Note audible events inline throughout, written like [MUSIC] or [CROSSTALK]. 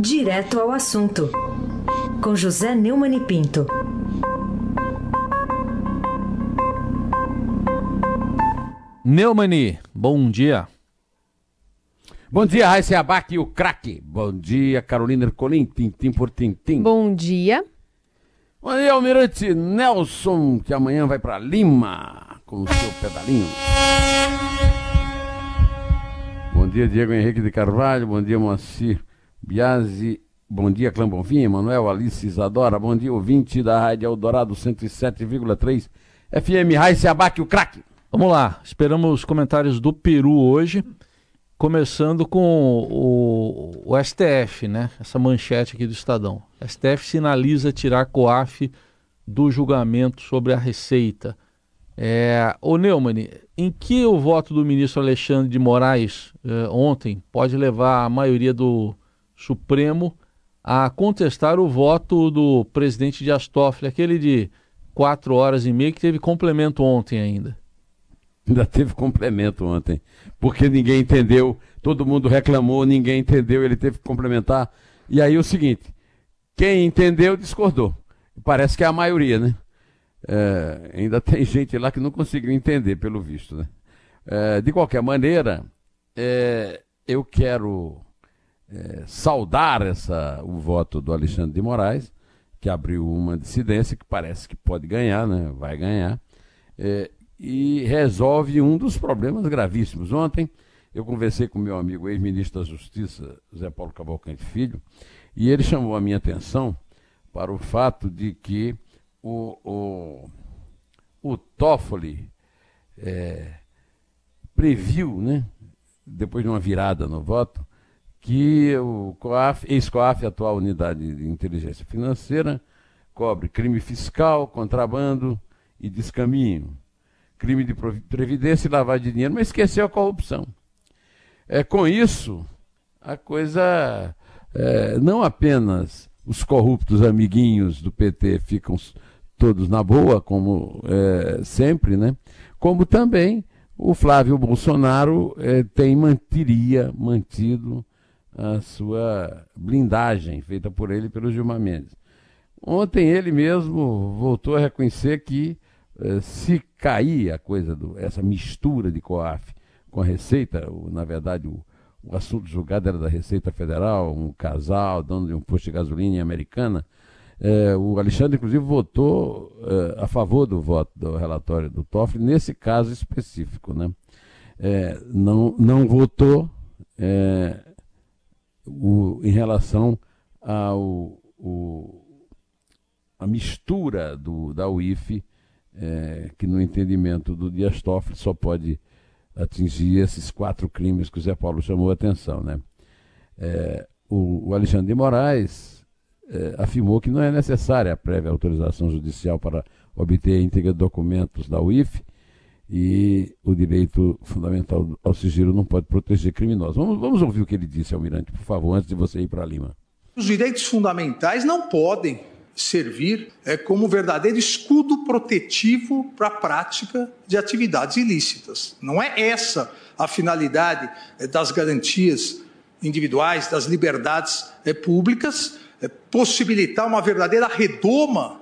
Direto ao assunto, com José Neumann e Pinto. Neumani, bom dia. Bom dia, Raíssa Abac e o craque. Bom dia, Carolina Ercolim, tintim por tintim. Bom dia. Bom dia, Almirante Nelson, que amanhã vai para Lima com o seu pedalinho. Bom dia, Diego Henrique de Carvalho. Bom dia, Moacir Biasi. Bom dia, Clã Bonfim, Emanuel, Alice Isadora. Bom dia, ouvinte da Rádio Eldorado 107,3 FM. Raíssa Abac, o craque. Vamos lá, esperamos os comentários do Peru hoje, começando com o, o, STF, né? Essa manchete aqui do Estadão. STF sinaliza tirar COAF do julgamento sobre a Receita. É, ô Neumann, em que o voto do ministro Alexandre de Moraes eh, ontem pode levar a maioria do Supremo a contestar o voto do presidente de Astófile, aquele de quatro horas e meia que teve complemento ontem ainda? Ainda teve complemento ontem, porque ninguém entendeu, todo mundo reclamou, ninguém entendeu, ele teve que complementar. E aí o seguinte, quem entendeu discordou. Parece que é a maioria, né? É, ainda tem [LAUGHS] gente lá que não conseguiu entender, pelo visto, né? É, de qualquer maneira, é, eu quero é, saudar essa, o voto do Alexandre de Moraes, que abriu uma dissidência que parece que pode ganhar, né? Vai ganhar. É, e resolve um dos problemas gravíssimos. Ontem eu conversei com meu amigo ex-ministro da Justiça, Zé Paulo Cavalcante Filho, e ele chamou a minha atenção para o fato de que o, o, o Toffoli é, previu, né, depois de uma virada no voto, que o COAF, ex-COAF, atual unidade de inteligência financeira, cobre crime fiscal, contrabando e descaminho crime de previdência e lavagem de dinheiro, mas esqueceu a corrupção. É, com isso, a coisa é, não apenas os corruptos amiguinhos do PT ficam todos na boa, como é, sempre, né? como também o Flávio Bolsonaro é, tem manteria, mantido a sua blindagem feita por ele pelo Gilmar Mendes. Ontem ele mesmo voltou a reconhecer que eh, se cair a coisa, do, essa mistura de COAF com a Receita, na verdade o, o, assunto julgado era da Receita Federal, um casal, dono de um posto de gasolina Americana, eh, o Alexandre, inclusive, votou eh, a favor do voto do relatório do Toffoli, nesse caso específico. Né? não, não votou o, em relação ao o, a mistura do, da UIF é, que no entendimento do Dias Toffoli só pode atingir esses quatro crimes que o Zé Paulo chamou a atenção. Né? É, o, o, Alexandre de Moraes é, afirmou que não é necessária a prévia autorização judicial para obter a íntegra de documentos da UIF e o direito fundamental ao sigilo não pode proteger criminosos. Vamos, vamos ouvir o que ele disse, Almirante, por favor, antes de você ir para Lima. Os direitos fundamentais não podem servir é, como verdadeiro escudo protetivo para a prática de atividades ilícitas. Não é essa a finalidade é, das garantias individuais, das liberdades é, públicas, é, possibilitar uma verdadeira redoma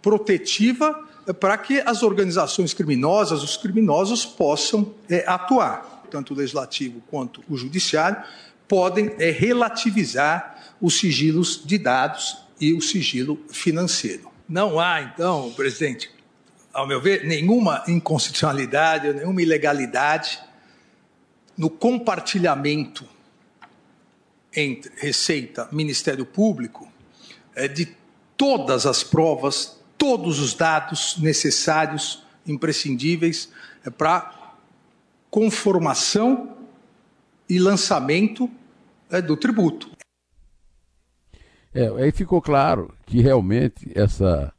protetiva para que as organizações criminosas, os criminosos, possam é, atuar. Tanto o legislativo quanto o judiciário podem relativizar os sigilos de dados e o sigilo financeiro. Não há, então, presidente, ao meu ver, nenhuma inconstitucionalidade, nenhuma ilegalidade no compartilhamento entre Receita Ministério Público é, de todas as provas, todos os dados necessários, imprescindíveis é, para conformação e lançamento é, do tributo. É, aí ficou claro que realmente essa,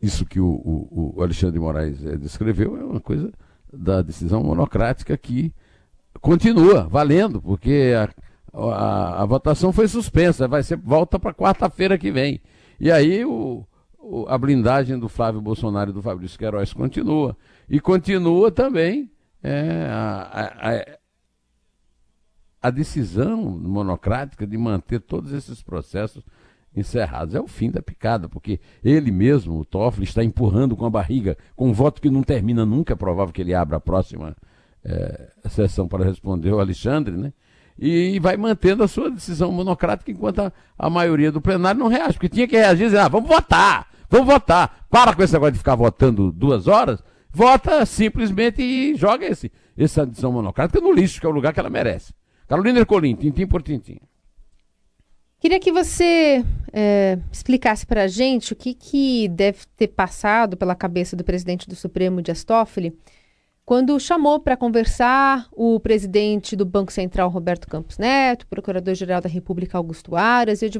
isso que o, o, o Alexandre de Moraes é, descreveu é uma coisa da decisão monocrática que continua valendo, porque a, a, a votação foi suspensa, vai ser volta para quarta-feira que vem. E aí o, o, a blindagem do Flávio Bolsonaro e do Fabrício Queiroz continua. E continua também é, a, a decisão monocrática de manter todos esses processos encerrados. É o fim da picada, porque ele mesmo, o Toffoli, está empurrando com a barriga, com um voto que não termina nunca, é provável que ele abra a próxima é, sessão para responder o Alexandre, né? E vai mantendo a sua decisão monocrática enquanto a, a maioria do plenário não reage, porque tinha que reagir e dizer, ah, vamos votar, vamos votar. Para com esse negócio de ficar votando duas horas, vota simplesmente e joga esse, essa decisão monocrática no lixo, que é o lugar que ela merece. Carolina Ercolim, tintim por tintim. Queria que você é, explicasse para a gente o que, que deve ter passado pela cabeça do presidente do Supremo, Dias Toffoli, quando chamou para conversar o presidente do Banco Central, Roberto Campos Neto, procurador-geral da República, Augusto Aras, e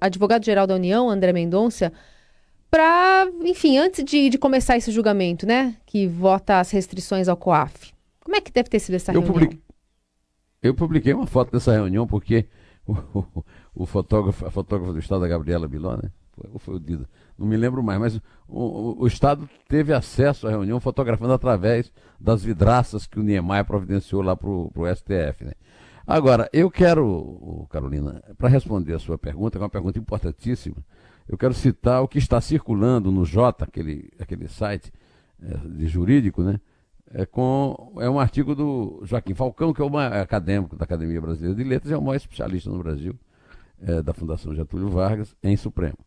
advogado-geral da União, André Mendonça, para, enfim, antes de, de, começar esse julgamento, né, que vota as restrições ao COAF. Como é que deve ter sido essa eu reunião? Eu publiquei uma foto dessa reunião porque o, o fotógrafo, a fotógrafa do Estado, a Gabriela Biló, né? Foi, foi o Dida. Não me lembro mais, mas o, o, o, Estado teve acesso à reunião fotografando através das vidraças que o Niemeyer providenciou lá para o STF. Né? Agora, eu quero, Carolina, para responder a sua pergunta, que é uma pergunta importantíssima, eu quero citar o que está circulando no J, aquele, aquele site é, de jurídico, né? é, com, é um artigo do Joaquim Falcão, que é um acadêmico da Academia Brasileira de Letras, é o maior especialista no Brasil, é, da Fundação Getúlio Vargas, em Supremo.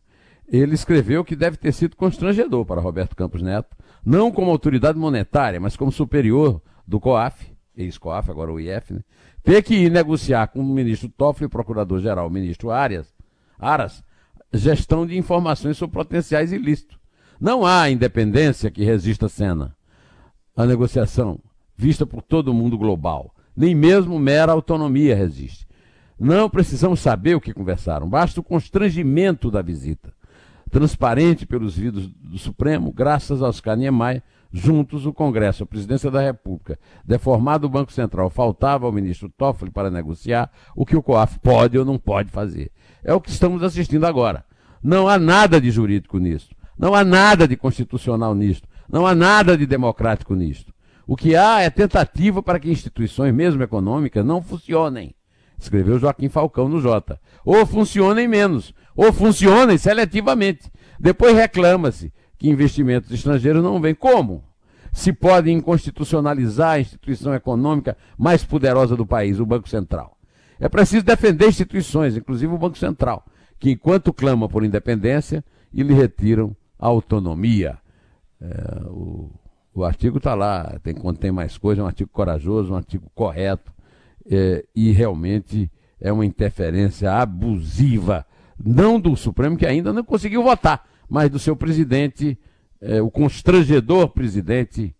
Ele escreveu que deve ter sido constrangedor para Roberto Campos Neto, não como autoridade monetária, mas como superior do COAF, ex-COAF, agora o IF, né, ter que ir negociar com o ministro Toffoli, procurador-geral, o ministro Arias, Aras, gestão de informações sobre potenciais ilícitos. Não há independência que resista a cena a negociação vista por todo o mundo global. Nem mesmo mera autonomia resiste. Não precisamos saber o que conversaram, basta o constrangimento da visita. Transparente pelos vidros do Supremo, graças aos Niemeyer, juntos o Congresso, a Presidência da República, deformado o Banco Central, faltava ao ministro Toffoli para negociar o que o COAF pode ou não pode fazer. É o que estamos assistindo agora. Não há nada de jurídico nisso. Não há nada de constitucional nisso. Não há nada de democrático nisto. O que há é tentativa para que instituições, mesmo econômicas, não funcionem. Escreveu Joaquim Falcão no Jota. Ou funcionem menos, ou funcionem seletivamente. Depois reclama-se que investimentos estrangeiros não vêm. Como? Se pode inconstitucionalizar a instituição econômica mais poderosa do país, o Banco Central. É preciso defender instituições, inclusive o Banco Central, que enquanto clama por independência, lhe retiram a autonomia. É, o, o artigo está lá, tem, contém mais coisas, é um artigo corajoso, um artigo correto, é, e realmente é uma interferência abusiva, não do Supremo, que ainda não conseguiu votar, mas do seu presidente, é, o constrangedor presidente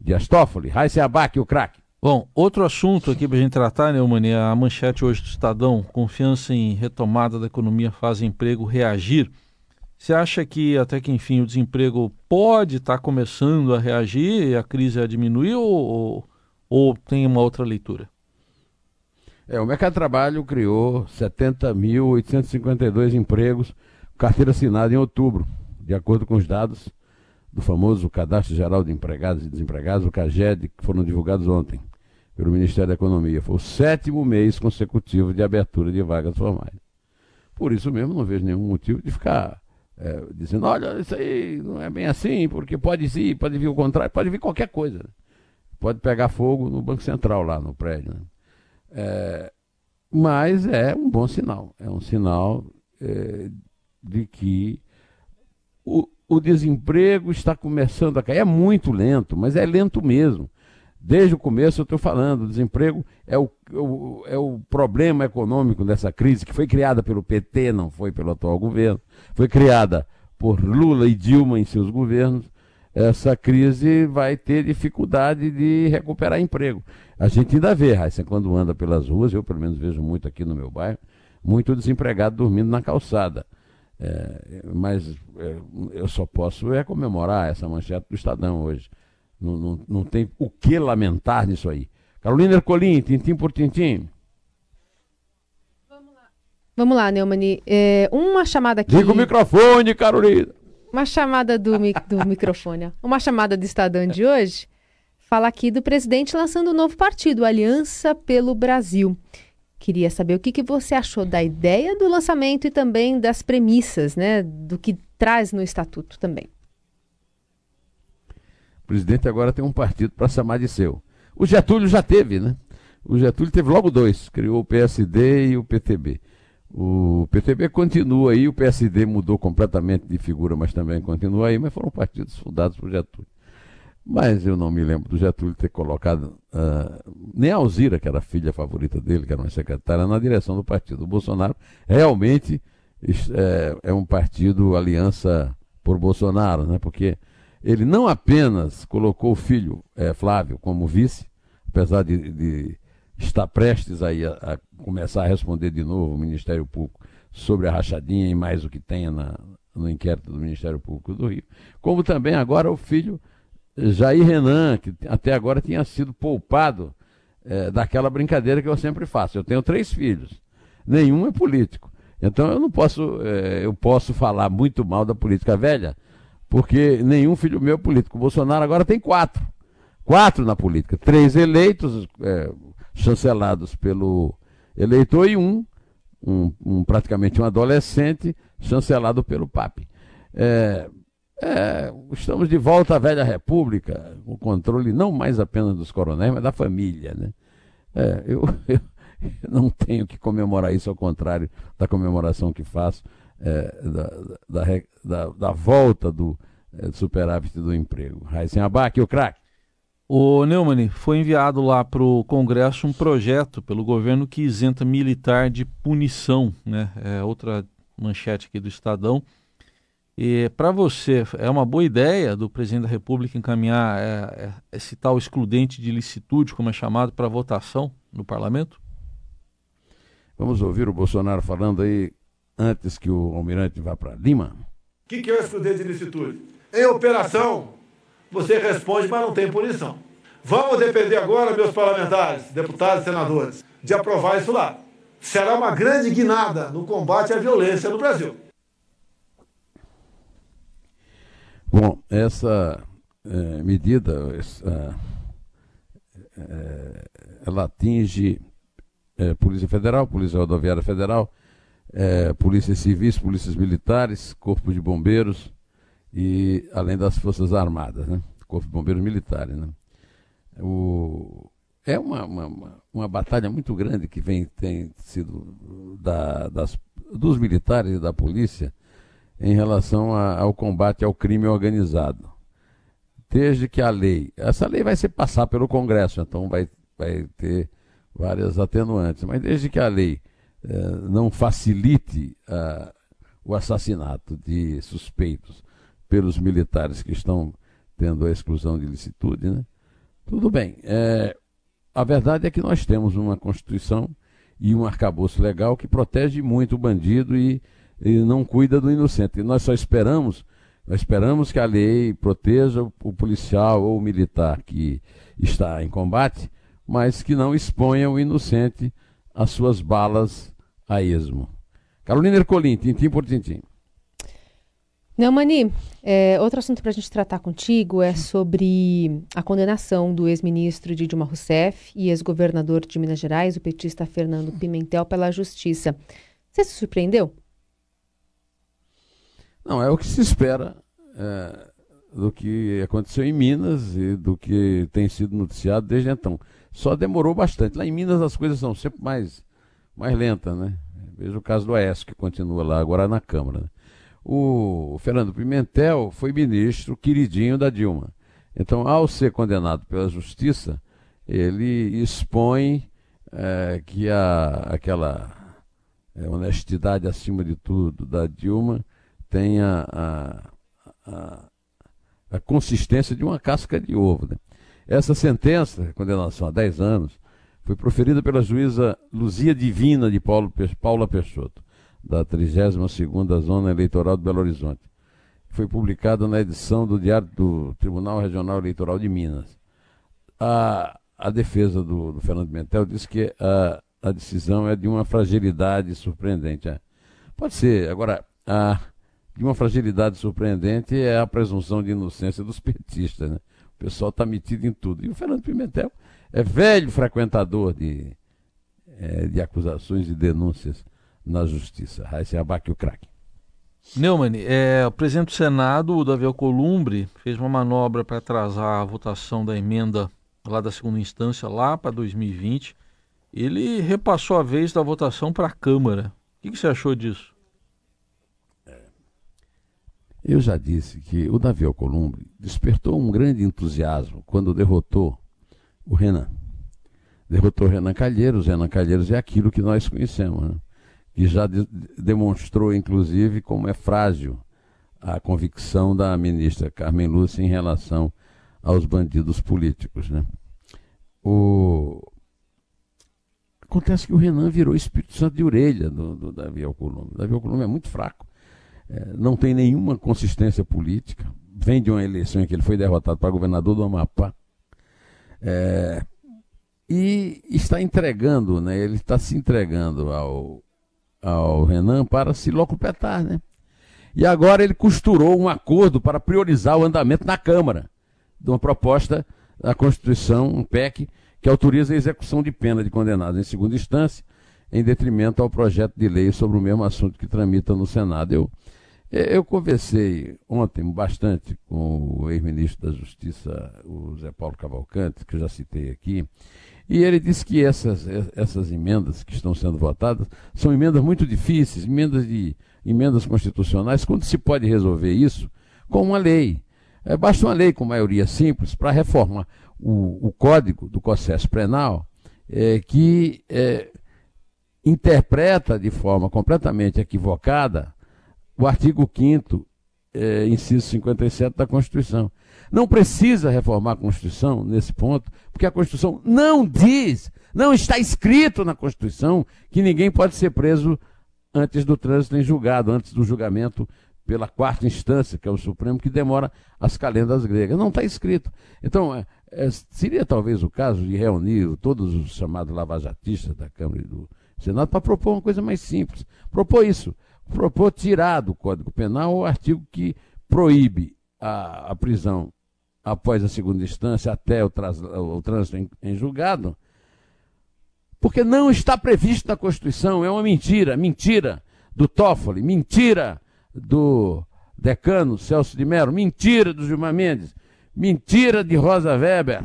de Astófoli, Raíssa Abac, o craque. Bom, outro assunto aqui para a gente tratar, Neumani, a manchete hoje do Estadão, confiança em retomada da economia faz emprego reagir. Você acha que até que enfim o desemprego pode estar tá começando a reagir e a crise a diminuir ou, ou, tem uma outra leitura? É, o mercado de trabalho criou 70.852 empregos, carteira assinada em outubro, de acordo com os dados do famoso Cadastro Geral de Empregados e Desempregados, o CAGED, que foram divulgados ontem pelo Ministério da Economia. Foi o sétimo mês consecutivo de abertura de vagas formais. Por isso mesmo, não vejo nenhum motivo de ficar é, dizendo, olha, isso aí não é bem assim, porque pode vir, pode vir o contrário, pode vir qualquer coisa. Pode pegar fogo no Banco Central lá no prédio. Né? É, mas é um bom sinal. É um sinal é, de que o, o desemprego está começando a cair. É muito lento, mas é lento mesmo. Desde o começo eu estou falando, o desemprego é o, o, é o problema econômico dessa crise que foi criada pelo PT, não foi pelo atual governo, foi criada por Lula e Dilma em seus governos. Essa crise vai ter dificuldade de recuperar emprego. A gente ainda vê, Raíssa, quando anda pelas ruas, eu pelo menos vejo muito aqui no meu bairro, muito desempregado dormindo na calçada. É, mas é, eu só posso é comemorar essa manchete do Estadão hoje. Não, não, não tem o que lamentar nisso aí. Carolina Ercolim, tintim por tintim. Vamos lá, Neumani. É, uma chamada aqui. Liga o microfone, Carolina. Uma chamada do, mi... do microfone. Uma chamada do Estadão de hoje fala aqui do presidente lançando um novo partido, Aliança pelo Brasil. Queria saber o que, que você achou da ideia do lançamento e também das premissas, né, do que traz no estatuto também. O presidente agora tem um partido para chamar de seu. O Getúlio já teve, né? O Getúlio teve logo dois, criou o PSD e o PTB. O PTB continua aí, o PSD mudou completamente de figura, mas também continua aí, mas foram partidos fundados por Getúlio. Mas eu não me lembro do Getúlio ter colocado uh, nem a Alzira, que era a filha favorita dele, que era uma secretária, na direção do partido. O Bolsonaro realmente é, é um partido aliança por Bolsonaro, né? porque ele não apenas colocou o filho é, Flávio como vice, apesar de, de estar prestes a, a, começar a responder de novo o Ministério Público sobre a rachadinha e mais o que tenha na, no inquérito do Ministério Público do Rio, como também agora o filho Jair Renan, que até agora tinha sido poupado é, daquela brincadeira que eu sempre faço. Eu tenho três filhos, nenhum é político. Então eu não posso, é, eu posso falar muito mal da política velha, porque nenhum filho meu é político. O Bolsonaro agora tem quatro. Quatro na política. Três eleitos, é, chancelados pelo eleitor, e um, um, um, praticamente um adolescente, chancelado pelo PAP. É, é, estamos de volta à velha república, o controle não mais apenas dos coronéis, mas da família. Né? É, eu, [LAUGHS] eu, não tenho que comemorar isso, ao contrário da comemoração que faço é, da, da, da, da, volta do é, superávit do emprego. Raíssen Abac, o craque. O Neumann, foi enviado lá para o Congresso um projeto pelo governo que isenta militar de punição, né? É outra manchete aqui do Estadão. E para você, é uma boa ideia do presidente da República encaminhar é, é, esse tal excludente de licitude, como é chamado, para votação no parlamento? Vamos ouvir o Bolsonaro falando aí antes que o almirante vá para Lima. O que, que é o excludente de licitude? Em operação, você responde, mas não tem punição. Vamos depender agora, meus parlamentares, deputados e senadores, de aprovar isso lá. Será uma grande guinada no combate à violência no Brasil. Bom, essa é, medida, essa, é, ela atinge é, Polícia Federal, Polícia Rodoviária Federal, é, polícias civis, polícias militares, Corpo de Bombeiros e além das Forças Armadas, né? Corpo de Bombeiros Militares. Né? O, é uma, uma, uma, batalha muito grande que vem, tem sido da, das, dos militares e da polícia em relação a, ao combate ao crime organizado. Desde que a lei, essa lei vai ser passar pelo Congresso, então vai, vai ter várias atenuantes, mas desde que a lei não facilite uh, o assassinato de suspeitos pelos militares que estão tendo a exclusão de licitude, né? tudo bem. É, a verdade é que nós temos uma Constituição e um arcabouço legal que protege muito o bandido e e não cuida do inocente. E nós só esperamos, nós esperamos que a lei proteja o policial ou o militar que está em combate, mas que não exponha o inocente às suas balas a esmo. Carolina Ercolim, tintim por tintim. Neumani, é, outro assunto para a gente tratar contigo é sobre a condenação do ex-ministro de Dilma Rousseff e ex-governador de Minas Gerais, o petista Fernando Pimentel, pela Justiça. Você se surpreendeu? Não, é o que se espera é, do que aconteceu em Minas e do que tem sido noticiado desde então. Só demorou bastante. Lá em Minas as coisas são sempre mais, mais lentas, né? Veja o caso do Aécio, que continua lá, agora na Câmara. Né? O Fernando Pimentel foi ministro queridinho da Dilma. Então, ao ser condenado pela Justiça, ele expõe é, que a, aquela é, honestidade acima de tudo da Dilma tem a, a, a, a consistência de uma casca de ovo. Né? Essa sentença, condenação a 10 anos, foi proferida pela juíza Luzia Divina de Paulo, Paula Peixoto, da 32ª Zona Eleitoral de Belo Horizonte. Foi publicada na edição do Diário do Tribunal Regional Eleitoral de Minas. A, a defesa do, do Fernando Mentel diz que a, a decisão é de uma fragilidade surpreendente. É. Pode ser. Agora, a, de uma fragilidade surpreendente é a presunção de inocência dos petistas. Né? O pessoal está metido em tudo. E o Fernando Pimentel é velho frequentador de, é, de acusações e denúncias na justiça. Raíssa Abac, o craque. Neumann, é, o presidente do Senado, o Davi Alcolumbre, fez uma manobra para atrasar a votação da emenda lá da segunda instância, lá para 2020. Ele repassou a vez da votação para a Câmara. O que, que você achou disso? Eu já disse que o Davi Alcolumbre despertou um grande entusiasmo quando derrotou o Renan. Derrotou o Renan Calheiros. Renan Calheiros é aquilo que nós conhecemos, né? que já de demonstrou, inclusive, como é frágil a convicção da ministra Carmen Lúcia em relação aos bandidos políticos. Né? O... Acontece que o Renan virou Espírito Santo de orelha do, do Davi Alcolumbre. Davi Alcolumbre é muito fraco é, não tem nenhuma consistência política, vem de uma eleição em que ele foi derrotado para governador do Amapá, é, e está entregando, né, ele está se entregando ao, ao Renan para se locupletar, né? E agora ele costurou um acordo para priorizar o andamento na Câmara de uma proposta da Constituição, um PEC, que autoriza a execução de pena de condenados em segunda instância, em detrimento ao projeto de lei sobre o mesmo assunto que tramita no Senado. Eu, eu conversei ontem bastante com o ex-ministro da Justiça, o Zé Paulo Cavalcante, que eu já citei aqui, e ele disse que essas, essas emendas que estão sendo votadas são emendas muito difíceis, emendas de emendas constitucionais, quando se pode resolver isso com uma lei. É, basta uma lei com maioria simples para reformar o, o código do processo penal é, que é, interpreta de forma completamente equivocada o artigo 5 é, inciso 57 da Constituição. Não precisa reformar a Constituição nesse ponto, porque a Constituição não diz, não está escrito na Constituição que ninguém pode ser preso antes do trânsito em julgado, antes do julgamento pela quarta instância, que é o Supremo, que demora as calendas gregas. Não está escrito. Então, é, é, seria talvez o caso de reunir todos os chamados lavajatistas da Câmara e do Senado para propor uma coisa mais simples. Propor isso propor tirar do Código Penal o artigo que proíbe a, a prisão após a segunda instância até o, o trânsito em, em, julgado, porque não está previsto na Constituição, é uma mentira, mentira do Toffoli, mentira do decano Celso de Mello, mentira do Gilmar Mendes, mentira de Rosa Weber,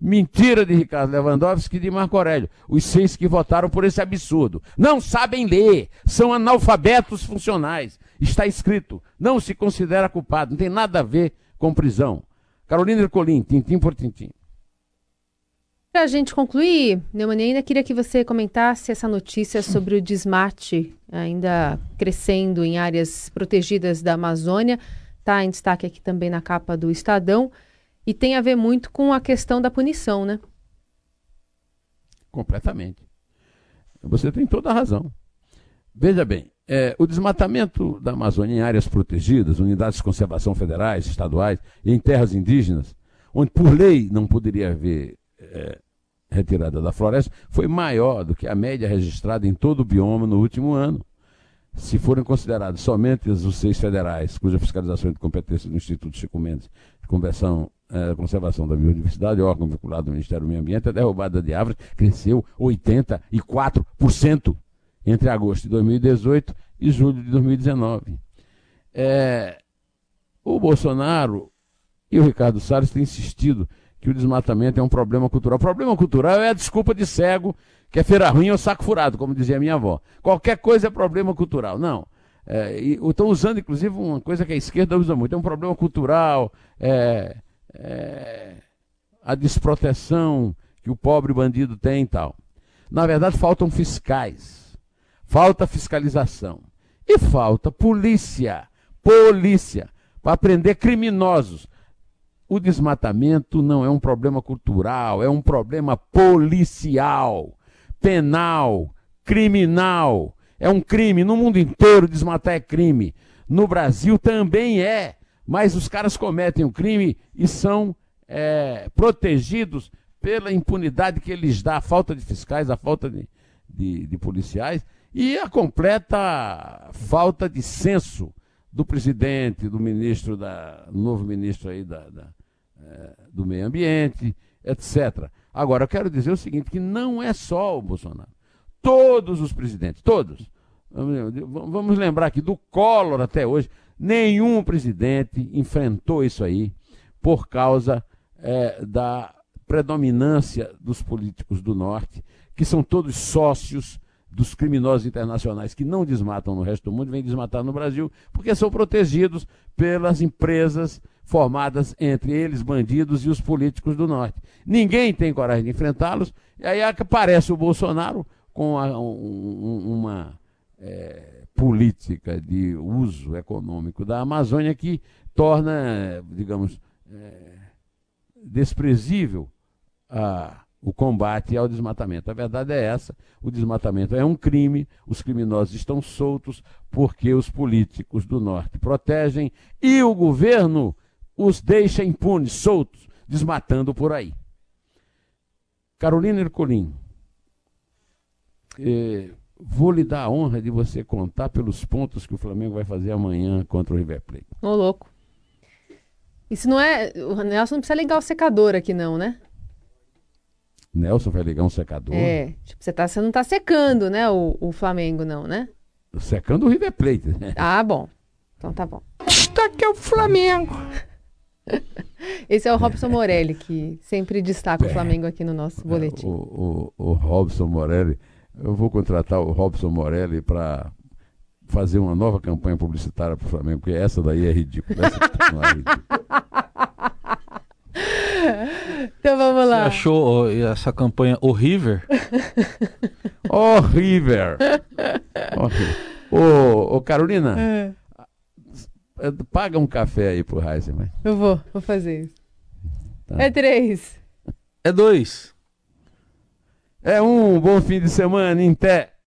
Mentira de Ricardo Lewandowski e de Marco Aurélio. Os seis que votaram por esse absurdo. Não sabem ler, são analfabetos funcionais. Está escrito, não se considera culpado, não tem nada a ver com prisão. Carolina Ercolim, tintim por tintim. Para a gente concluir, Neumann, ainda queria que você comentasse essa notícia sobre o desmate ainda crescendo em áreas protegidas da Amazônia. Está em destaque aqui também na capa do Estadão. E tem a ver muito com a questão da punição, né? Completamente. Você tem toda a razão. Veja bem, é, o desmatamento da Amazônia em áreas protegidas, unidades de conservação federais, estaduais e em terras indígenas, onde por lei não poderia haver é, retirada da floresta, foi maior do que a média registrada em todo o bioma no último ano. Se forem considerados somente os seis federais, cuja fiscalização é de competência do Instituto Chico Mendes, de conversão é, Conservação da Biodiversidade, órgão vinculado ao Ministério do Meio Ambiente, a derrubada de árvores cresceu 84% entre agosto de 2018 e julho de 2019. É, o Bolsonaro e o Ricardo Salles têm insistido que o desmatamento é um problema cultural. Problema cultural é a desculpa de cego, que é feira ruim ou saco furado, como dizia minha avó. Qualquer coisa é problema cultural. Não. É, estão usando, inclusive, uma coisa que a esquerda usa muito. É um problema cultural, é, é, a desproteção que o pobre bandido tem e tal. Na verdade, faltam fiscais, falta fiscalização e falta polícia, polícia, para prender criminosos. O desmatamento não é um problema cultural, é um problema policial, penal, criminal. É um crime. No mundo inteiro, desmatar é crime. No Brasil também é mas os caras cometem o crime e são é, protegidos pela impunidade que eles dá, a falta de fiscais, a falta de, de, de policiais e a completa falta de senso do presidente, do ministro, da, novo ministro aí da, da é, do meio ambiente, etc. Agora, eu quero dizer o seguinte, que não é só o Bolsonaro. Todos os presidentes, todos. Vamos lembrar aqui, do Collor até hoje, nenhum presidente enfrentou isso aí por causa é, da predominância dos políticos do Norte, que são todos sócios dos criminosos internacionais que não desmatam no resto do mundo, vêm desmatar no Brasil, porque são protegidos pelas empresas formadas entre eles, bandidos e os políticos do Norte. Ninguém tem coragem de enfrentá-los, e aí aparece o Bolsonaro com a, um, uma é, política de uso econômico da Amazônia que torna, digamos, é, desprezível a o combate ao desmatamento. A verdade é essa: o desmatamento é um crime, os criminosos estão soltos porque os políticos do norte protegem e o governo os deixa impunes, soltos, desmatando por aí. Carolina Ercolim, eh, vou lhe dar a honra de você contar pelos pontos que o Flamengo vai fazer amanhã contra o River Plate. Ô, louco. Isso não é. O Nelson não precisa ligar o secador aqui, não, né? Nelson vai ligar um secador. É, tipo, você, tá, você não tá secando, né, o, o Flamengo, não, né? Secando o River Plate. Né? [LAUGHS] Ah, bom. Então tá bom. Está aqui é o Flamengo. [LAUGHS] Esse é o Robson Morelli, que sempre destaca o [LAUGHS] é. Flamengo aqui no nosso boletim. O, o, o Robson Morelli, eu vou contratar o Robson Morelli para fazer uma nova campanha publicitária para o Flamengo, porque essa daí é ridícula. Essa é ridícula. [LAUGHS] Então vamos lá. Você achou essa campanha horrível? [LAUGHS] horrível. Ô, ô, Carolina, é. é. paga um café aí pro Heisenberg. Eu vou, vou fazer isso. Tá. É três. É dois. É um bom fim de semana, em pé.